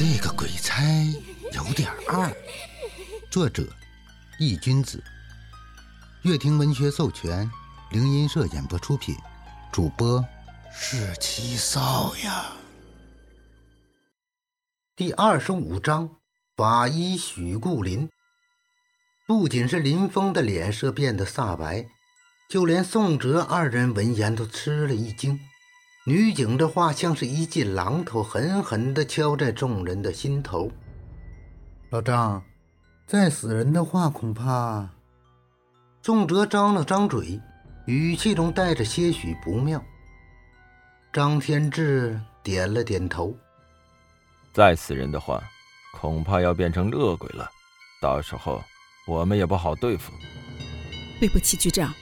这个鬼差有点二。作者：易君子，乐听文学授权，灵音社演播出品，主播是七少呀。第二十五章：法医许顾林。不仅是林峰的脸色变得煞白，就连宋哲二人闻言都吃了一惊。女警的话像是一记榔头，狠狠地敲在众人的心头。老张，再死人的话，恐怕……宋哲张了张嘴，语气中带着些许不妙。张天志点了点头。再死人的话，恐怕要变成恶鬼了，到时候我们也不好对付。对不起，局长。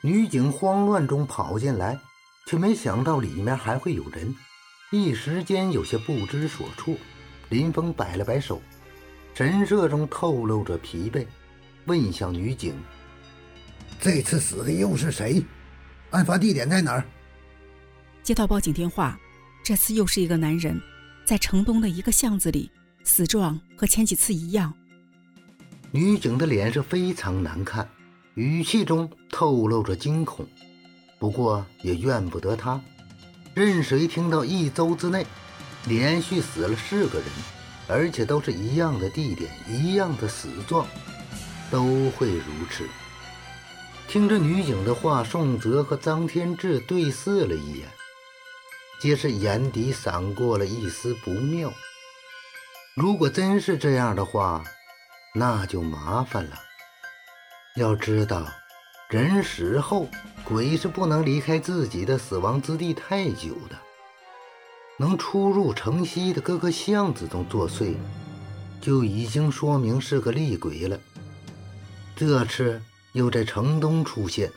女警慌乱中跑进来。却没想到里面还会有人，一时间有些不知所措。林峰摆了摆手，神色中透露着疲惫，问向女警：“这次死的又是谁？案发地点在哪儿？”接到报警电话，这次又是一个男人，在城东的一个巷子里，死状和前几次一样。女警的脸色非常难看，语气中透露着惊恐。不过也怨不得他，任谁听到一周之内连续死了四个人，而且都是一样的地点、一样的死状，都会如此。听着女警的话，宋泽和张天志对视了一眼，皆是眼底闪过了一丝不妙。如果真是这样的话，那就麻烦了。要知道。人死后，鬼是不能离开自己的死亡之地太久的。能出入城西的各个巷子中作祟，就已经说明是个厉鬼了。这次又在城东出现，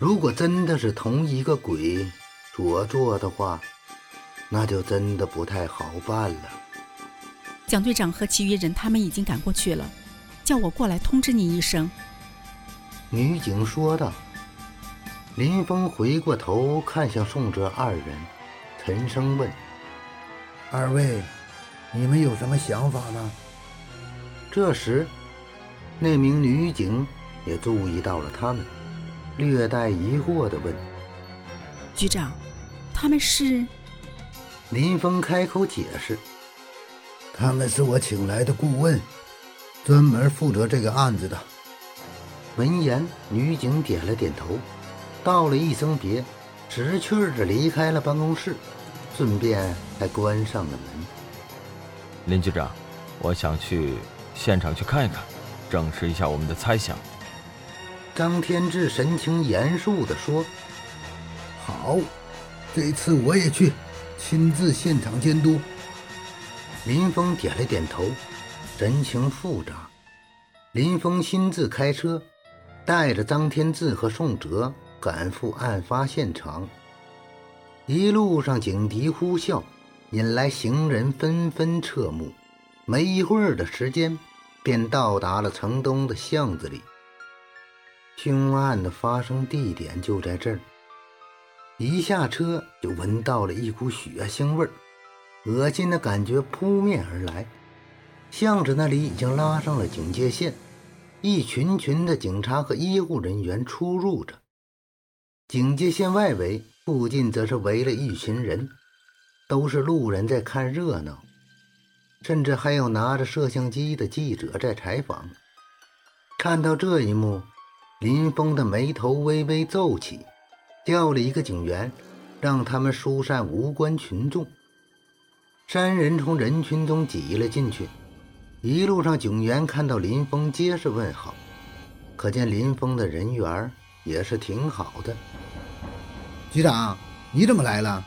如果真的是同一个鬼所做的话，那就真的不太好办了。蒋队长和其余人他们已经赶过去了，叫我过来通知你一声。女警说道。林峰回过头看向宋哲二人，沉声问：“二位，你们有什么想法呢？”这时，那名女警也注意到了他们，略带疑惑地问：“局长，他们是？”林峰开口解释：“他们是我请来的顾问，专门负责这个案子的。”闻言，女警点了点头，道了一声别，识趣儿地离开了办公室，顺便还关上了门。林局长，我想去现场去看一看，证实一下我们的猜想。张天志神情严肃地说：“好，这次我也去，亲自现场监督。”林峰点了点头，神情复杂。林峰亲自开车。带着张天志和宋哲赶赴案发现场，一路上警笛呼啸，引来行人纷纷侧目。没一会儿的时间，便到达了城东的巷子里。凶案的发生地点就在这儿。一下车就闻到了一股血腥味儿，恶心的感觉扑面而来。巷子那里已经拉上了警戒线。一群群的警察和医护人员出入着，警戒线外围附近则是围了一群人，都是路人在看热闹，甚至还有拿着摄像机的记者在采访。看到这一幕，林峰的眉头微微皱起，叫了一个警员，让他们疏散无关群众。三人从人群中挤了进去。一路上，警员看到林峰，皆是问好，可见林峰的人缘也是挺好的。局长，你怎么来了？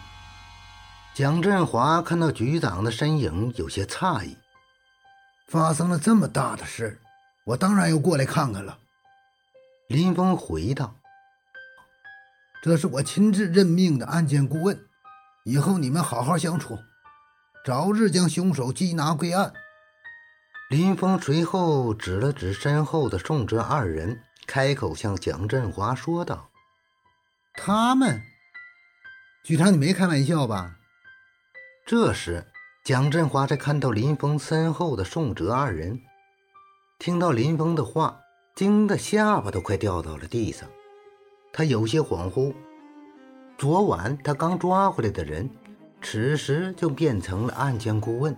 蒋振华看到局长的身影，有些诧异。发生了这么大的事，我当然要过来看看了。林峰回道：“这是我亲自任命的案件顾问，以后你们好好相处，早日将凶手缉拿归案。”林峰随后指了指身后的宋哲二人，开口向蒋振华说道：“他们，局长，你没开玩笑吧？”这时，蒋振华在看到林峰身后的宋哲二人，听到林峰的话，惊得下巴都快掉到了地上。他有些恍惚，昨晚他刚抓回来的人，此时就变成了案件顾问。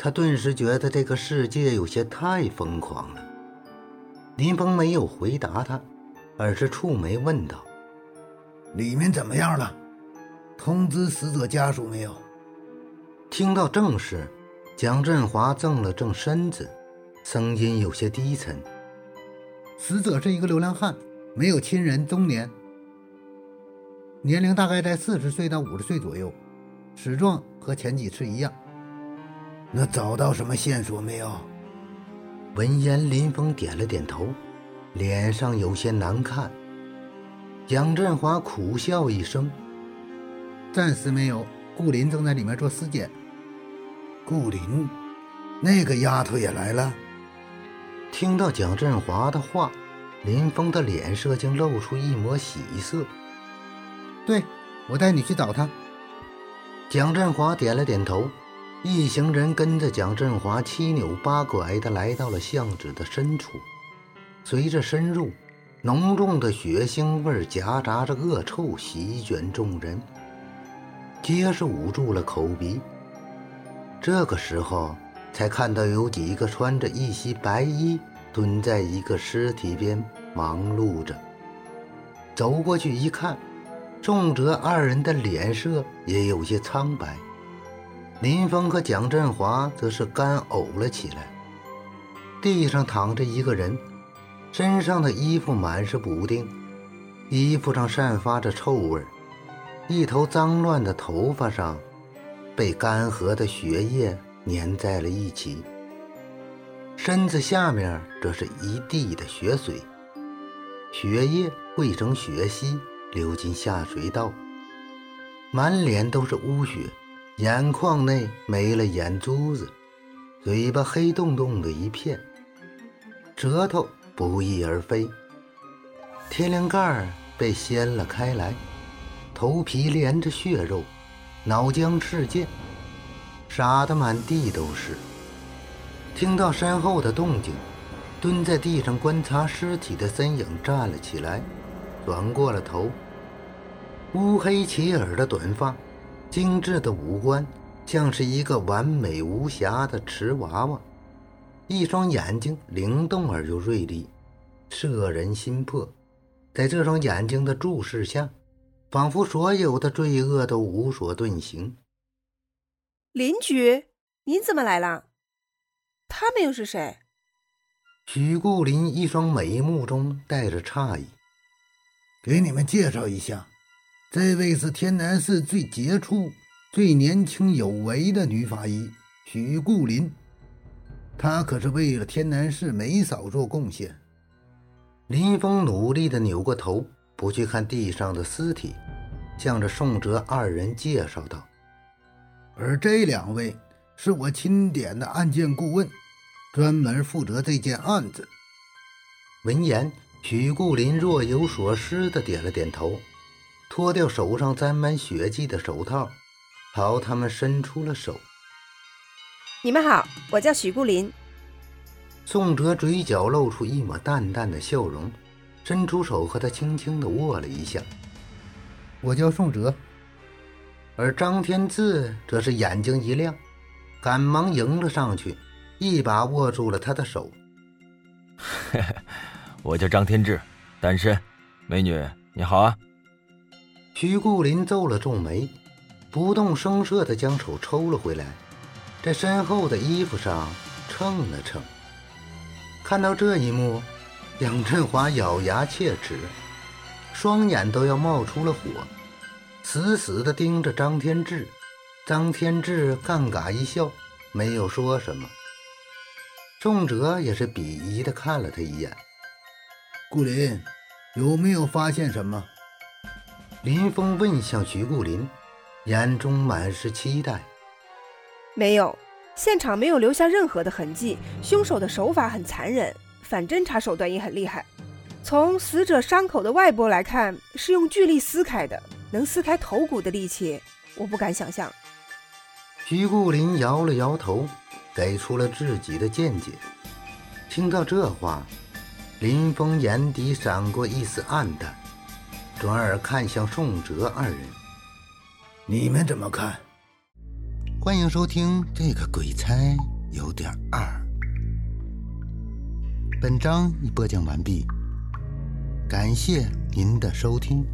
他顿时觉得这个世界有些太疯狂了。林峰没有回答他，而是蹙眉问道：“里面怎么样了？通知死者家属没有？”听到正事，蒋振华正了正身子，声音有些低沉。死者是一个流浪汉，没有亲人，中年，年龄大概在四十岁到五十岁左右，死状和前几次一样。那找到什么线索没有？闻言，林峰点了点头，脸上有些难看。蒋振华苦笑一声：“暂时没有。顾林正在里面做尸检。”顾林，那个丫头也来了。听到蒋振华的话，林峰的脸色竟露出一抹喜色。对，我带你去找她。蒋振华点了点头，一行人跟着蒋振华七扭八拐地来到了巷子的深处。随着深入，浓重的血腥味夹杂着恶臭席卷众人，皆是捂住了口鼻。这个时候，才看到有几个穿着一袭白衣蹲在一个尸体边忙碌着。走过去一看，仲哲二人的脸色也有些苍白，林峰和蒋振华则是干呕了起来。地上躺着一个人，身上的衣服满是补丁，衣服上散发着臭味一头脏乱的头发上。被干涸的血液粘在了一起，身子下面则是一地的血水，血液汇成血溪流进下水道，满脸都是污血，眼眶内没了眼珠子，嘴巴黑洞洞的一片，舌头不翼而飞，天灵盖被掀了开来，头皮连着血肉。脑浆赤溅，洒得满地都是。听到身后的动静，蹲在地上观察尸体的身影站了起来，转过了头。乌黑齐耳的短发，精致的五官，像是一个完美无瑕的瓷娃娃。一双眼睛灵动而又锐利，摄人心魄。在这双眼睛的注视下。仿佛所有的罪恶都无所遁形。邻居，您怎么来了？他们又是谁？许顾林一双眉目中带着诧异。给你们介绍一下，这位是天南市最杰出、最年轻有为的女法医许顾林。她可是为了天南市没少做贡献。林峰努力地扭过头。不去看地上的尸体，向着宋哲二人介绍道：“而这两位是我钦点的案件顾问，专门负责这件案子。”闻言，许顾林若有所思地点了点头，脱掉手上沾满血迹的手套，朝他们伸出了手：“你们好，我叫许顾林。”宋哲嘴角露出一抹淡淡的笑容。伸出手和他轻轻的握了一下。我叫宋哲，而张天志则是眼睛一亮，赶忙迎了上去，一把握住了他的手。我叫张天志，单身，美女你好啊。徐顾林皱了皱眉，不动声色地将手抽了回来，在身后的衣服上蹭了蹭。看到这一幕。杨振华咬牙切齿，双眼都要冒出了火，死死地盯着张天志。张天志尴尬一笑，没有说什么。仲哲也是鄙夷地看了他一眼。顾林，有没有发现什么？林峰问向徐顾林，眼中满是期待。没有，现场没有留下任何的痕迹，凶手的手法很残忍。反侦查手段也很厉害，从死者伤口的外部来看，是用巨力撕开的，能撕开头骨的力气，我不敢想象。徐顾林摇了摇头，给出了自己的见解。听到这话，林峰眼底闪过一丝暗淡，转而看向宋哲二人：“你们怎么看？”欢迎收听这个鬼差有点二。本章已播讲完毕，感谢您的收听。